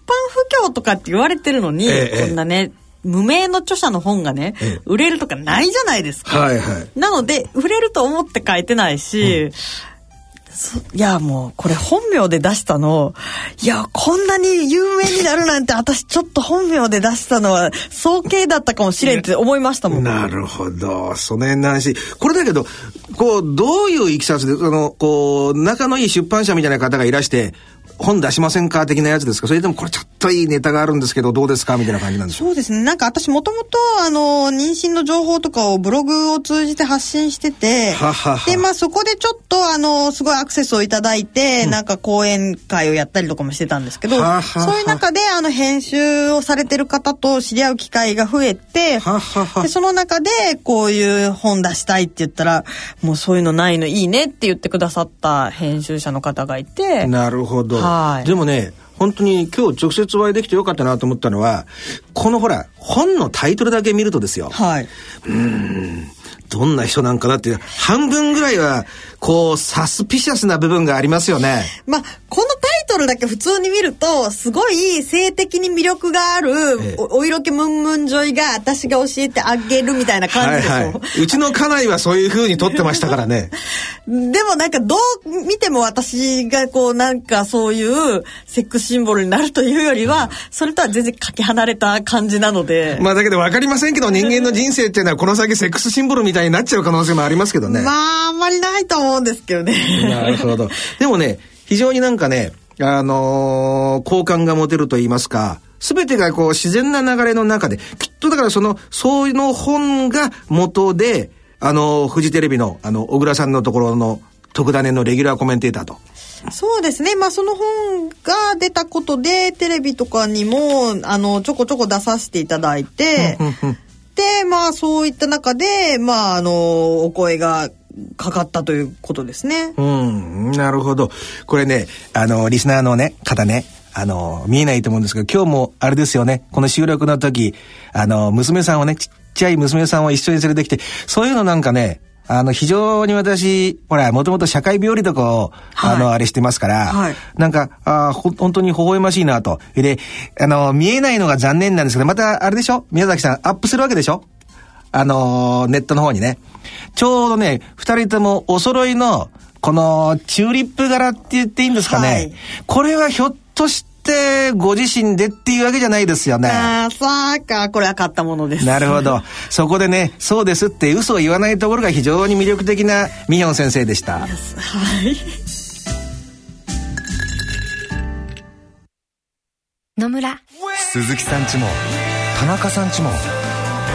C: 不況とかって言われてるのに、
B: ええ
C: こんなね、無名の著者の本がね、
B: ええ
C: 売れるとかないじゃないですか。
B: はいはい。
C: なので、売れると思って書いてないし、そいや、もう、これ本名で出したの、いや、こんなに有名になるなんて、私ちょっと本名で出したのは、早計だったかもしれんって思いましたもん。
B: なるほど。その辺の話。これだけど、こう、どういういきさつで、あの、こう、仲のいい出版社みたいな方がいらして、本出しませんか的なやつですか？それでもこれちょっといいネタがあるんですけど、どうですか？みたいな感じなんでしょ
C: そうですね。なんか私もともと、あの、妊娠の情報とかをブログを通じて発信してて、
B: ははは。
C: で、まあそこでちょっと、あの、すごいアクセスをいただいて、なんか講演会をやったりとかもしてたんですけど、
B: ははは。
C: そういう中で、あの、編集をされてる方と知り合う機会が増えて、
B: ははは。
C: で、その中で、こういう本出したいって言ったら、もうそういうのないのいいねって言ってくださった編集者の方がいて、
B: なるほど。
C: はい
B: でもね、本当に今日直接お会いできてよかったなと思ったのは、このほら、本のタイトルだけ見るとですよ。
C: はい。
B: どんな人なんかなっていう、半分ぐらいは、こう、サスピシャスな部分がありますよね。
C: まあ、このタイトルだけ普通に見ると、すごい性的に魅力がある、
B: ええ
C: おお色気ムンムンジョイが私が教えてあげるみたいな感じでしょ。
B: はいはい。うちの家内はそういう風に撮ってましたからね。<laughs>
C: でもなんかどう見ても私がこうなんかそういうセックスシンボルになるというよりは、それとは全然かけ離れた感じなので。
B: まあだけど分かりませんけど、人間の人生っていうのはこの先セックスシンボルみたいになっちゃう可能性もありますけどね。
C: まあ、あんまりないと思うんですけどね。
B: なるほど。<laughs> でもね、非常になんかね、あのー好感が持てると言いますか、すべてがこう自然な流れの中で、きっとだからその、そういうの本が元で、あのーフジテレビの、あの、小倉さんのところの特ダネのレギュラーコメンテーターと。
C: そうですね。まあその本が出たことで、テレビとかにも、あの、ちょこちょこ出させていただいて、で、まあそういった中で、まああの、お声がかかったということですね。
B: うん、なるほど。これね、あの、リスナーのね、方ね、あの、見えないと思うんですけど、今日もあれですよね、この収録の時、あの、娘さんをね、ちっちゃい娘さんを一緒に連れてきて、そういうのなんかね、あの、非常に私、ほら、もともと社会病理とかを、
C: はい
B: あの、あれしてますから、
C: はい
B: なんか、あ本当に微笑ましいなと。で、あの、見えないのが残念なんですけど、また、あれでしょ？宮崎さん、アップするわけでしょ？あのーネットの方にね。ちょうどね、二人ともお揃いの、この、チューリップ柄って言っていいんですかね。
C: はい
B: これはひょっとして、ご自身でっていうわけじゃないですよね。
C: ああ、さあか、これは買ったものです。
B: なるほど。そこでね、そうですって嘘を言わないところが非常に魅力的なミヒョン先生でした。
C: はい。
D: 野村
E: 鈴木さんちも田中さんちも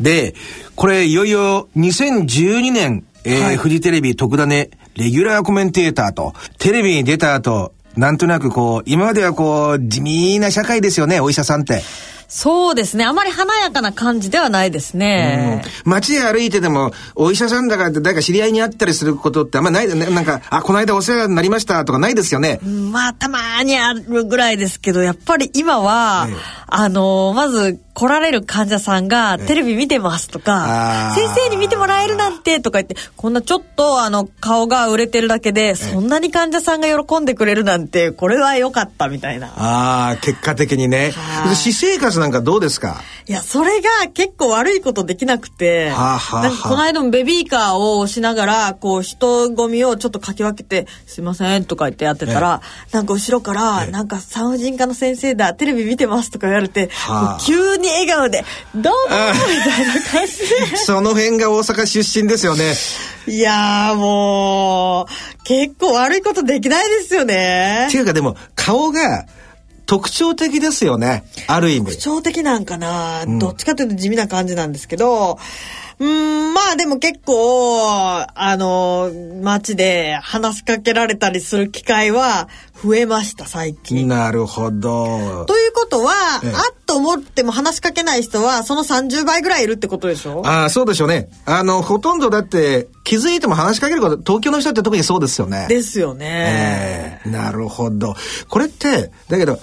B: で、これいよいよ2012年、えーフジテレビ特ダネレギュラーコメンテーターと、テレビに出た後、なんとなくこう、今まではこう、地味な社会ですよね、お医者さんって。
C: そうですね。あまり華やかな感じではないですね。
B: 街へ歩いてても、お医者さんだから誰か知り合いに会ったりすることってあんまない、ななんか、あ、この間お世話になりましたとかないですよね。
C: まあ、たまにあるぐらいですけど、やっぱり今は、
B: ええ
C: あのまず来られる患者さんが、テレビ見てますとか、先生に見てもらえるなんてとか言って、こんなちょっとあの、顔が売れてるだけで、そんなに患者さんが喜んでくれるなんて、これは良かったみたいな。
B: ああ、結果的にね。
C: は。い。
B: 私生活なんかどうですか？
C: いや、それが結構悪いことできなくて、
B: はあはあはあ。
C: なんかこの間もベビーカーを押しながら、こう人混みをちょっとかき分けて、すいませんとか言ってやってたら、なんか後ろから、なんか産婦人科の先生だ、テレビ見てますとか言われて、急に笑顔で、どうも
B: あ
C: みたいな感じ
B: その辺が大阪出身ですよね。
C: で。いやーもう、結構悪いことできないですよね
B: って。いうかでも、顔が特徴的ですよね。ある意味
C: 特。徴的なんかな、どっちかというと地味な感じなんですけど、うーん、まあでも結構、あの、街で話しかけられたりする機会は増えました、最近。
B: なるほど。
C: ということは、
B: ええ
C: あっと思っても話しかけない人は、その30倍ぐらいいるってことでしょ？
B: ああ、そうでしょうね。あの、ほとんどだって、気づいても話しかけること、東京の人って特にそうですよね。
C: ですよね。
B: ええなるほど。これって、だけど、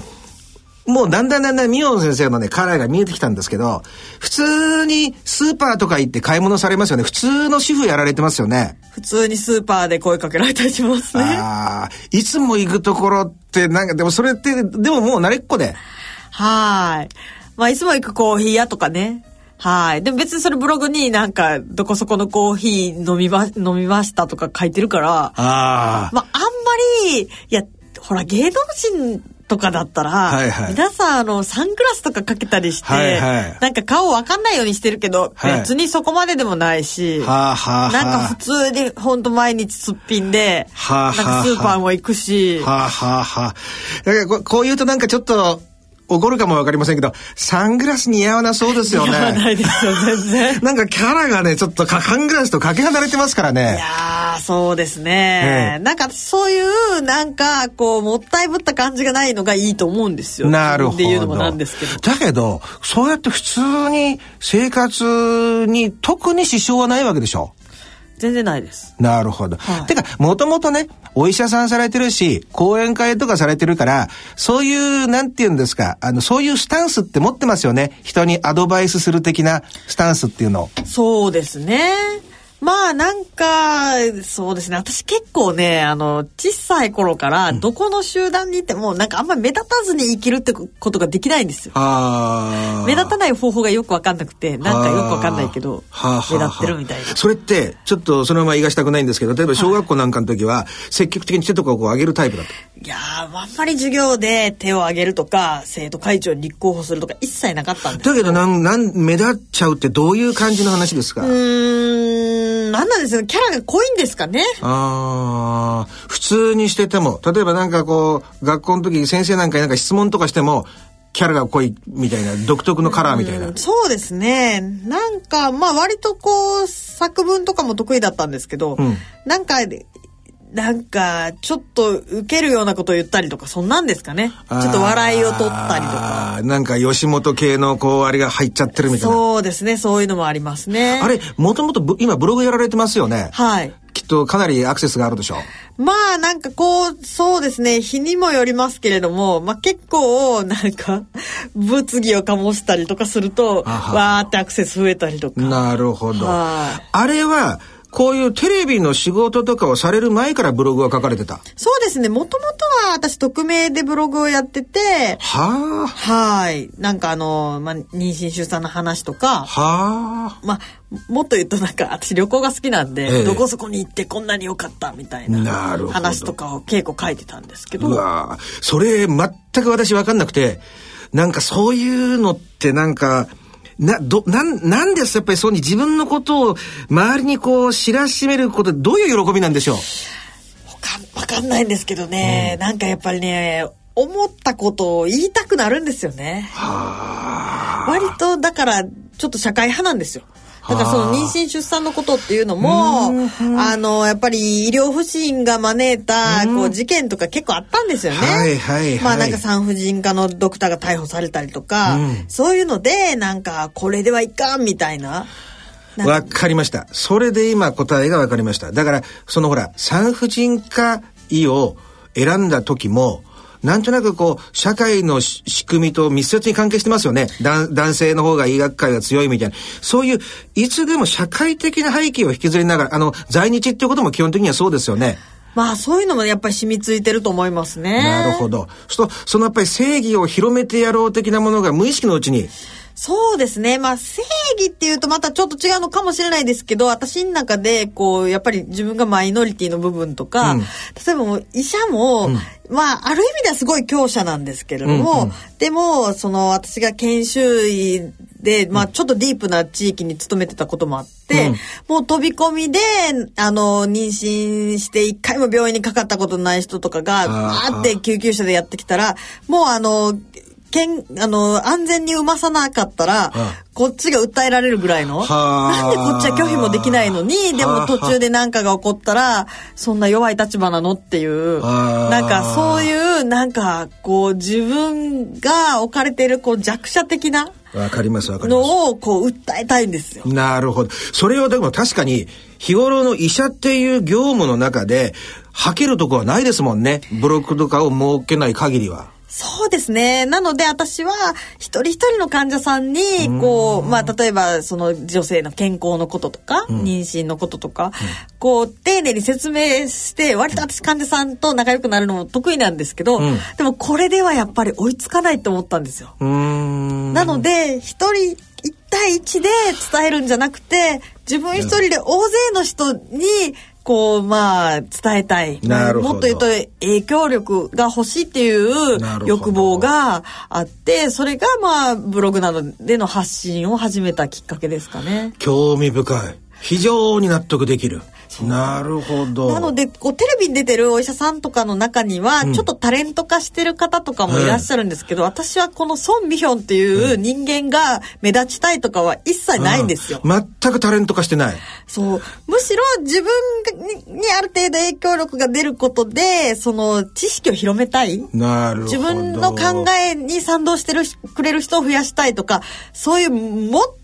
B: もうだんだんだんだんミオン先生のね、カラーが見えてきたんですけど、普通にスーパーとか行って買い物されますよね。普通の主婦やられてますよね。
C: 普通にスーパーで声かけられたりしますね。
B: ああ、いつも行くところって、なんか、でもそれって、でももう慣れっこで。
C: はい。まあ、いつも行くコーヒー屋とかね。はい。でも別にそれブログになんか、どこそこのコーヒー飲みま、飲みましたとか書いてるから、
B: ああ。
C: まあ、あんまり、いや、ほら、芸能人とかだったら、
B: はいはい。
C: 皆さん、あの、サングラスとかかけたりして、
B: はいはい。
C: なんか顔わかんないようにしてるけど、
B: はい。
C: 別にそこまででもないし、
B: はあはあはあ。
C: なんか普通にほんと毎日すっぴんで、
B: はあはあ
C: なんかスーパーも行くし、
B: はあはあはあ。だからここう言うとなんかちょっと怒るかもわかりませんけど、サングラス似合わなそうですよ
C: 似合わな
B: ね。
C: いですよ、全然。<laughs>
B: なんかキャラがね、ちょっとかサングラスとかけ離れてますから
C: い
B: ね。
C: やー、そうですね。
B: ええ
C: なんかそういう、なんか、こう、もったいぶった感じがないのがいいと思うんですよ。
B: なるほど。
C: 自分で言うのもなんですけど。
B: だけど、そうやって普通に生活に特に支障はないわけでしょ。
C: 全然ないです。
B: なるほど。
C: はい
B: てか、もともとね、お医者さんされてるし、講演会とかされてるから、そういう、なんて言うんですか、あの、そういうスタンスって持ってますよね。人にアドバイスする的なスタンスっていうのを。
C: そうですね。まあなんか、そうですね。私結構ね、あの、小さい頃から、どこの集団にいても、なんかあんまり目立たずに生きるってことができないんですよ。
B: あ
C: 目立たない方法がよくわかんなくて、なんかよくわかんないけど、目立ってるみたいな。
B: それって、ちょっとそのまま言いがしたくないんですけど、例えば小学校なんかの時は、積極的に手とかをこう上げるタイプだと。
C: いやー、あんまり授業で手を挙げるとか、生徒会長に立候補するとか一切なかったんです
B: だけど、なん、なん、目立っちゃうってどういう感じの話ですか？
C: うーん、なんなんですよ。キャラが濃いんですかね。
B: ああ、普通にしてても、例えばなんかこう、学校の時先生なんかになんか質問とかしても、キャラが濃いみたいな、独特のカラーみたいな。
C: そうですね。なんか、まあ割とこう、作文とかも得意だったんですけど、
B: うん
C: なんか、なんか、ちょっと受けるようなことを言ったりとか、そんなんですかね。ちょっと笑いを取ったりとか。
B: なんか吉本系のこう、あれが入っちゃってるみたいな。
C: そうですね。そういうのもありますね。
B: あれ、もともとぶ今ブログやられてますよね。
C: はい。
B: きっとかなりアクセスがあるでしょう。
C: まあなんかこう、そうですね、日にもよりますけれども、まあ結構なんか、<laughs> 物議を醸したりとかすると、わーってアクセス増えたりとか。
B: なるほど。
C: はい
B: あれは、こういうテレビの仕事とかをされる前からブログは書かれてた。
C: そうですね、もともとは私匿名でブログをやってて、
B: はあ、
C: はい。なんかあの、まあ、妊娠出産の話とか、
B: はあ。
C: まあ、もっと言うとなんか私旅行が好きなんで、
B: ええ。
C: どこそこに行ってこんなに良かったみたい
B: な
C: な
B: るほど。
C: 話とかを稽古書いてたんですけど、
B: うわぁそれ全く私分かんなくて、なんかそういうのってなんか、な、ど、なん、なんですやっぱりそうに自分のことを周りにこう知らしめることどういう喜びなんでしょう？
C: わかんわかんないんですけどね、なんかやっぱりね、思ったことを言いたくなるんですよね。割とだからちょっと社会派なんですよ。だからその妊娠出産のことっていうのも、あの、やっぱり医療不信が招いた、こう事件とか結構あったんですよね。
B: はいはいはい
C: まあなんか産婦人科のドクターが逮捕されたりとか、そういうので、なんかこれではいかんみたいな。
B: わかりました。それで今答えがわかりました。だから、そのほら、産婦人科医を選んだ時も、なんとなくこう、社会のし仕組みと密接に関係してますよね。男男性の方が医学界が強いみたいな。そういう、いつでも社会的な背景を引きずりながら、あの、在日っていうことも基本的にはそうですよね。
C: まあそういうのもやっぱり染みついてると思いますね。
B: なるほど。そのやっぱり正義を広めてやろう的なものが無意識のうちに、
C: そうですね。まあ、正義っていうとまたちょっと違うのかもしれないですけど、私の中で、こう、やっぱり自分がマイノリティの部分とか、
B: うん。
C: 例えばもう医者も、まあ、ある意味ではすごい強者なんですけれども、
B: うんうん。
C: でも、その、私が研修医で、まあ、ちょっとディープな地域に勤めてたこともあって、
B: うん。
C: もう飛び込みで、あの、妊娠して一回も病院にかかったことない人とかが、
B: あー
C: って救急車でやってきたら、もうあの、けん、あの、安全に産まさなかったら、こっちが訴えられるぐらいの。
B: はあ
C: なんでこっちは拒否もできないのに、でも途中で何かが起こったら、そんな弱い立場なのっていう、なんかそういう、なんかこう自分が置かれているこう弱者的な
B: わかりますわかります。
C: のをこう訴えたいんですよ。
B: なるほど。それをでも確かに、日頃の医者っていう業務の中で、吐けるとこはないですもんね。ブロックとかを設けない限りは。
C: そうですね。なので私は一人一人の患者さんに、こう、まあ例えばその女性の健康のこととか、妊娠のこととか、こう丁寧に説明して、割と私患者さんと仲良くなるのも得意なんですけど、でもこれではやっぱり追いつかないと思ったんですよ。なので、一人一対一で伝えるんじゃなくて、自分一人で大勢の人にこう、まあ、伝えたい。
B: なるほど。
C: もっと言うと、影響力が欲しいっていう欲望があって、それがまあ、ブログなどでの発信を始めたきっかけですかね。
B: 興味深い。非常に納得できる。なるほど。
C: なので、こう、テレビに出てるお医者さんとかの中には、ちょっとタレント化してる方とかもいらっしゃるんですけど、うん、私はこのソン・ミヒョンっていう人間が目立ちたいとかは一切ないんですよ。
B: うん、全くタレント化してない。
C: そう。むしろ自分にある程度影響力が出ることで、その知識を広めたい。
B: なるほど。
C: 自分の考えに賛同してるくれる人を増やしたいとか、そういうもっと、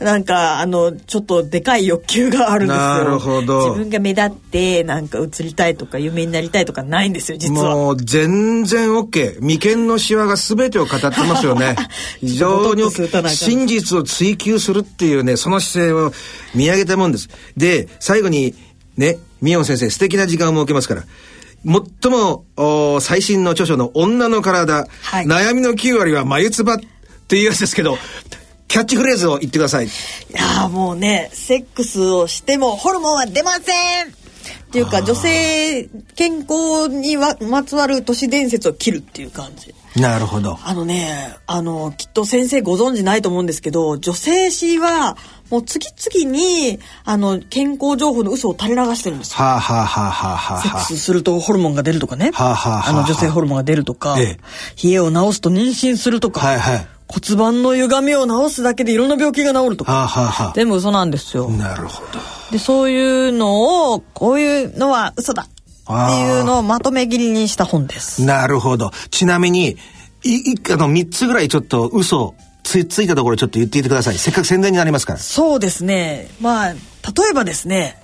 C: なんか、あの、ちょっとでかい欲求があるんですよ。
B: なるほど。
C: 自分が目立って、なんか映りたいとか、有名になりたいとかないんですよ、実は。
B: もう、全然 OK。眉間のシワが全てを語ってますよね。<laughs> 非常に真実を追求するっていうね、その姿勢を見上げたもんです。で、最後に、ね、ミヨン先生、素敵な時間を設けますから。最も最新の著書の女の体、はい、悩みの9割は眉唾っていうやつですけど、キャッチフレーズを言ってください。い
C: やもうね、セックスをしてもホルモンは出ませんっていうか、女性健康にはまつわる都市伝説を切るっていう感じ。
B: なるほど。
C: あのね、あの、きっと先生ご存知ないと思うんですけど、女性誌は、もう次々に、あの、健康情報の嘘を垂れ流してるんですよ。
B: はあ、はあはあはあはあ、
C: セックスするとホルモンが出るとかね。
B: はあはあはあ、
C: あの、女性ホルモンが出るとか、ええ、冷えを治すと妊娠するとか。
B: はいはい。
C: 骨盤の歪みを治すだけでいろんな病気が治るとか、
B: はあはあはあ、
C: 全部嘘なんですよ。
B: なるほど。
C: でそういうのをこういうのは嘘だっていうのをまとめ切りにした本です。
B: なるほど。ちなみにいあの3つぐらいちょっと嘘つついたところちょっと言っていてください。せっかく宣伝になりますから。
C: そうですね。まあ例えばですね。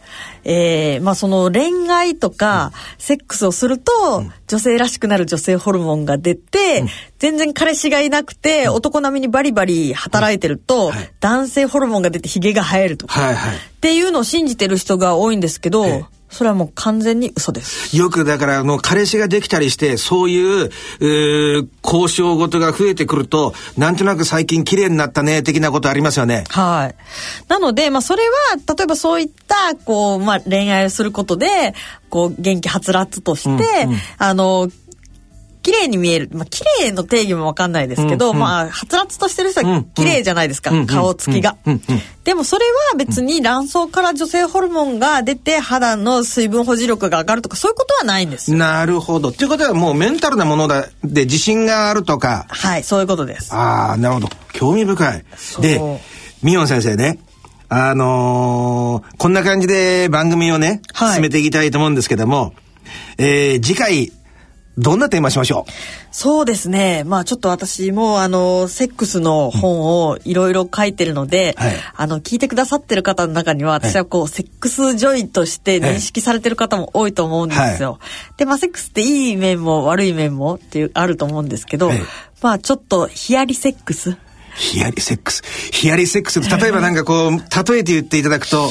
C: えー、まあその恋愛とかセックスをすると、女性らしくなる女性ホルモンが出て、うん、全然彼氏がいなくて、男並みにバリバリ働いてると、はい、男性ホルモンが出てヒゲが生えるとか、
B: っ
C: ていうのを信じてる人が多いんですけど、それはもう完全に嘘です。
B: よくだから、の、彼氏ができたりして、そういう、えー、交渉事が増えてくると、なんとなく最近綺麗になったね、的なことありますよね。
C: はい。なので、まあ、それは、例えばそういった、こう、まあ、恋愛をすることで、こう、元気はつらつとして、うんうん、あの、綺麗に見える。まあ、綺麗の定義もわかんないですけど、うんうん、まあ、はつらつとしてる人は綺麗じゃないですか、うんうん、顔つきが、うんうん。でもそれは別に卵巣から女性ホルモンが出て肌の水分保持力が上がるとかそういうことはないんです
B: なるほど。っていうことはもうメンタルなもので自信があるとか。
C: はい、そういうことです。
B: ああ、なるほど。興味深い。で、ミヨン先生ね。あのー、こんな感じで番組をね、はい、進めていきたいと思うんですけども、えー、次回、どんなテーマしましょう？
C: そうですね。まあちょっと私もあの、セックスの本をいろいろ書いてるので、はい、あの、聞いてくださってる方の中には、私はこう、はい、セックスジョイとして認識されてる方も多いと思うんですよ。はい、で、まあセックスっていい面も悪い面もっていう、あると思うんですけど、まあちょっとヒヤリセックス。
B: ヒヤリセックス。ヒヤリセックス。例えばなんかこう、<laughs> 例えて言っていただくと、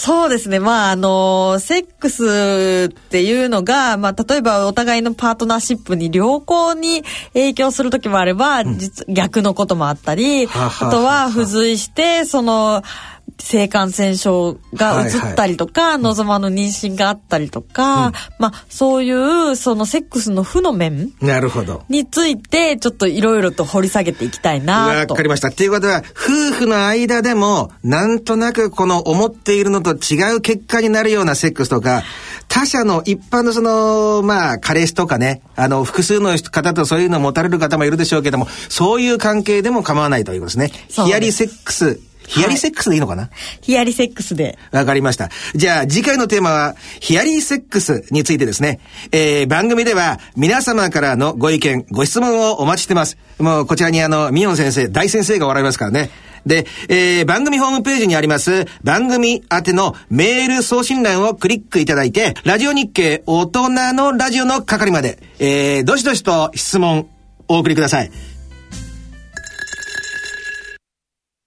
C: そうですね。まあ、あの、セックスっていうのが、まあ、例えばお互いのパートナーシップに良好に影響する時もあれば、うん、実逆のこともあったり、あとは付随して、その、性感染症が移ったりとか、はいはい、望まぬ妊娠があったりとか、うん、まあそういうそのセックスの負の面
B: なるほど
C: についてちょっといろいろと掘り下げていきたいな
B: と。わかりました。っていうことは夫婦の間でもなんとなくこの思っているのと違う結果になるようなセックスとか他者の一般のその、まあ、彼氏とかね、あの、複数の方とそういうのを持たれる方もいるでしょうけども、そういう関係でも構わないということですね。ヒアリセックスヒアリセックスでいいのかな、はい、
C: ヒアリセックスで。
B: わかりました。じゃあ次回のテーマは、ヒアリセックスについてですね。えー、番組では皆様からのご意見、ご質問をお待ちしてます。もうこちらにあの、ミヨン先生、大先生がおられますからね。で、えー、番組ホームページにあります番組宛てのメール送信欄をクリックいただいて、ラジオ日経大人のラジオの係まで、えー、どしどしと質問お送りください。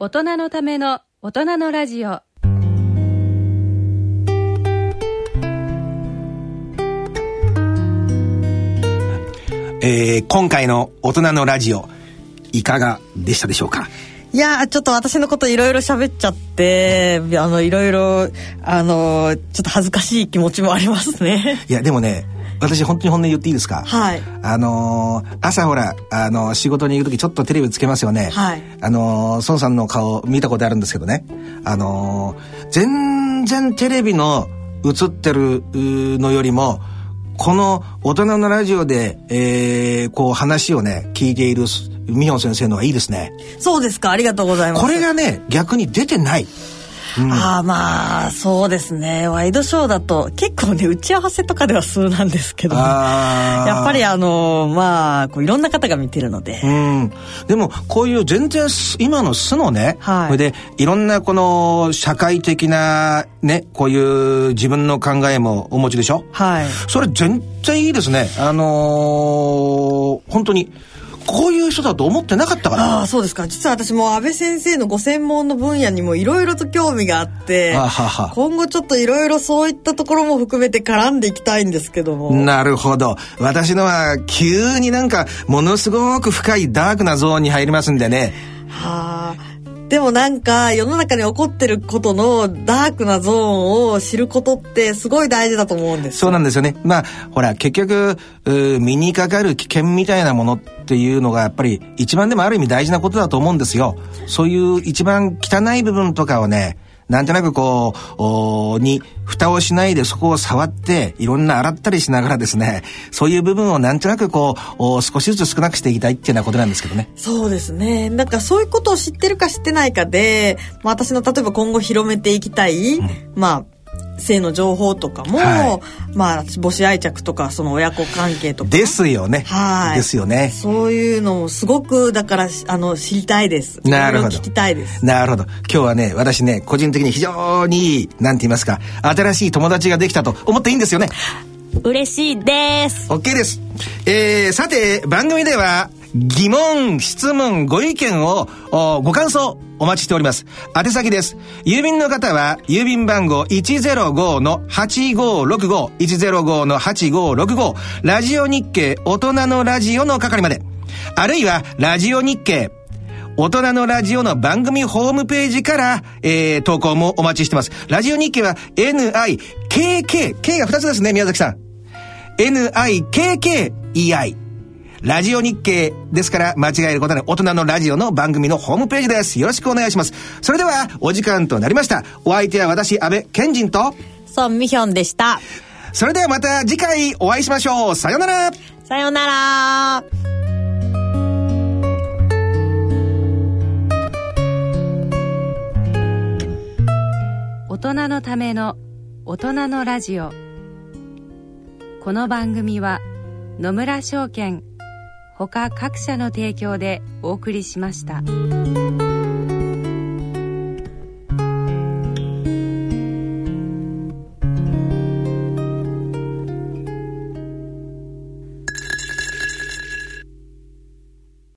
A: 大人のための大人のラジオ。
B: えー、今回の大人のラジオ、いかがでしたでしょうか？
C: いやちょっと私のこといろいろ喋っちゃってあのいろいろあのちょっと恥ずかしい気持ちもありますね。
B: いやでもね私本当に本音言っていいですか？
C: はい
B: あのー、朝ほら、あのー、仕事に行く時ちょっとテレビつけますよね。
C: はい。
B: あのー、孫さんの顔見たことあるんですけどね。あの全然テレビの映ってるのよりも、この大人のラジオで、えー、こう話をね、聞いている美穂先生のはいいですね。
C: そうですか、ありがとうございます。
B: これがね、逆に出てない。
C: うん、ああまあそうですね。ワイドショーだと結構ね打ち合わせとかでは数なんですけど、ね、やっぱりあのまあこういろんな方が見てるので、
B: うん、でもこういう全然今の素のね、はい、でいろんなこの社会的なねこういう自分の考えもお持ちでしょ？
C: はい。
B: それ全然いいですね。あのー、本当にこういう人だと思ってなかったから。
C: ああそうですか。実は私も安倍先生のご専門の分野にもいろいろと興味があって今後ちょっといろいろそういったところも含めて絡んでいきたいんですけども。
B: なるほど。私のは急になんかものすごく深いダークなゾーンに入りますんでね。
C: はあ。でもなんか世の中に起こってることのダークなゾーンを知ることってすごい大事だと思うんです
B: そうなんですよね。まあほら結局身にかかる危険みたいなものっていうのがやっぱり一番でもある意味大事なことだと思うんですよ。そういう一番汚い部分とかをねなんとなくこう、に、蓋をしないでそこを触って、いろんな洗ったりしながらですね、そういう部分をなんとなくこう、少しずつ少なくしていきたいっていうようなことなんですけどね。
C: そうですね。なんかそういうことを知ってるか知ってないかで、まあ、私の例えば今後広めていきたい、うん、まあ、性の情報とかも、はい、まあ母子愛着とかその親子関係とか
B: ですよね。
C: はい。
B: ですよね。
C: そういうのもすごくだからあの知りたいです。
B: なるほど。
C: 聞きたいです。
B: なるほど。今日はね私ね個人的に非常になんて言いますか新しい友達ができたと思っていいんですよね？
C: 嬉しいです。
B: OK です。えー、さて番組では疑問、質問、ご意見を、ご感想、お待ちしております。宛先です。郵便の方は、郵便番号105-8565、105-8565、ラジオ日経大人のラジオの係まで。あるいは、ラジオ日経、大人のラジオの番組ホームページから、えー、投稿もお待ちしてます。ラジオ日経は NIKK、K が2つですね、宮崎さん。NIKKEI。ラジオ日経ですから間違えることない大人のラジオの番組のホームページです。よろしくお願いします。それではお時間となりました。お相手は私、安倍賢人と、
C: ソンミヒョンでした。
B: それではまた次回お会いしましょう。さようなら。
C: さようなら。
A: 大人のための大人のラジオこの番組は野村証券他各社の提供でお送りしました。